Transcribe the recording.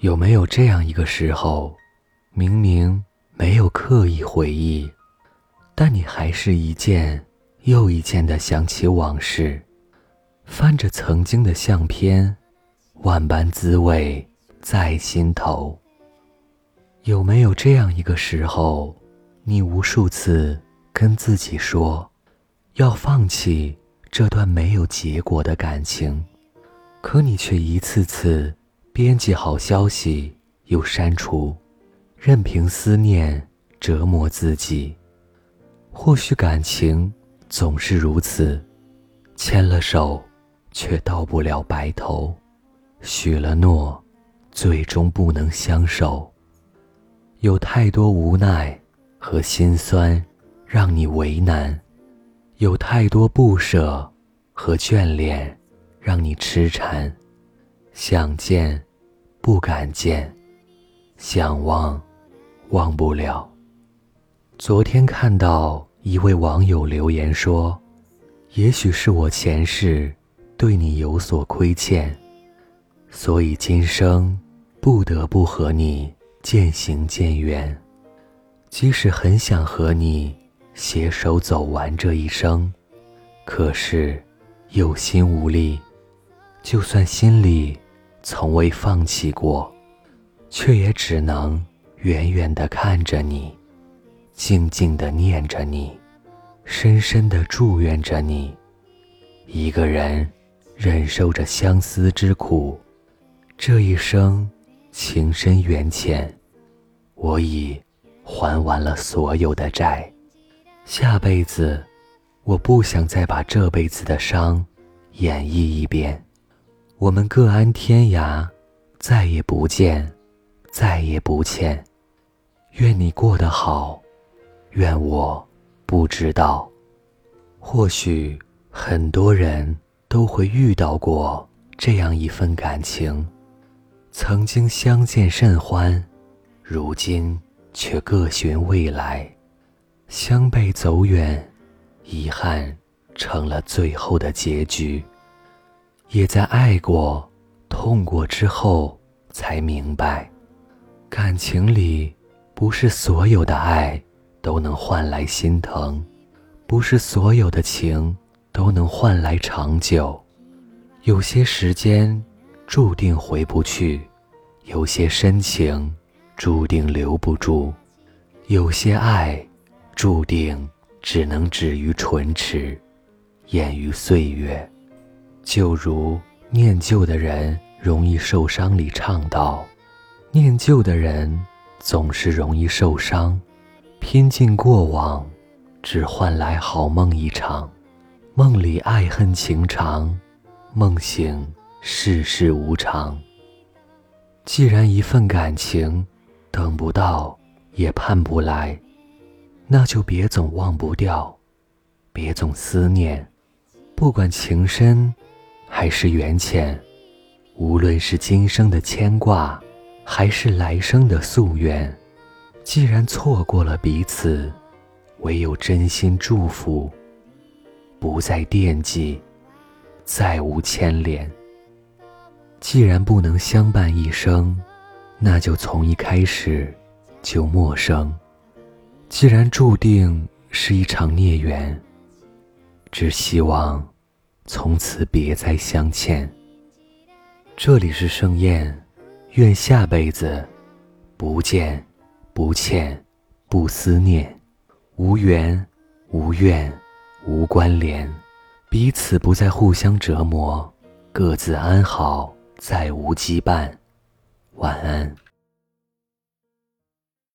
有没有这样一个时候，明明没有刻意回忆，但你还是一件又一件的想起往事，翻着曾经的相片，万般滋味在心头。有没有这样一个时候，你无数次跟自己说，要放弃这段没有结果的感情，可你却一次次。编辑好消息又删除，任凭思念折磨自己。或许感情总是如此，牵了手却到不了白头，许了诺，最终不能相守。有太多无奈和心酸，让你为难；有太多不舍和眷恋，让你痴缠。想见，不敢见；想忘，忘不了。昨天看到一位网友留言说：“也许是我前世对你有所亏欠，所以今生不得不和你渐行渐远。即使很想和你携手走完这一生，可是有心无力。就算心里……”从未放弃过，却也只能远远地看着你，静静地念着你，深深地祝愿着你。一个人忍受着相思之苦，这一生情深缘浅，我已还完了所有的债。下辈子，我不想再把这辈子的伤演绎一遍。我们各安天涯，再也不见，再也不欠。愿你过得好，愿我不知道。或许很多人都会遇到过这样一份感情，曾经相见甚欢，如今却各寻未来，相背走远，遗憾成了最后的结局。也在爱过、痛过之后，才明白，感情里不是所有的爱都能换来心疼，不是所有的情都能换来长久。有些时间注定回不去，有些深情注定留不住，有些爱注定只能止于唇齿，掩于岁月。就如念旧的人容易受伤里唱道：“念旧的人总是容易受伤，拼尽过往，只换来好梦一场。梦里爱恨情长，梦醒世事无常。既然一份感情等不到也盼不来，那就别总忘不掉，别总思念，不管情深。”还是缘浅，无论是今生的牵挂，还是来生的夙愿，既然错过了彼此，唯有真心祝福，不再惦记，再无牵连。既然不能相伴一生，那就从一开始就陌生。既然注定是一场孽缘，只希望。从此别再相欠。这里是盛宴，愿下辈子不见、不欠、不思念，无缘、无怨、无关联，彼此不再互相折磨，各自安好，再无羁绊。晚安。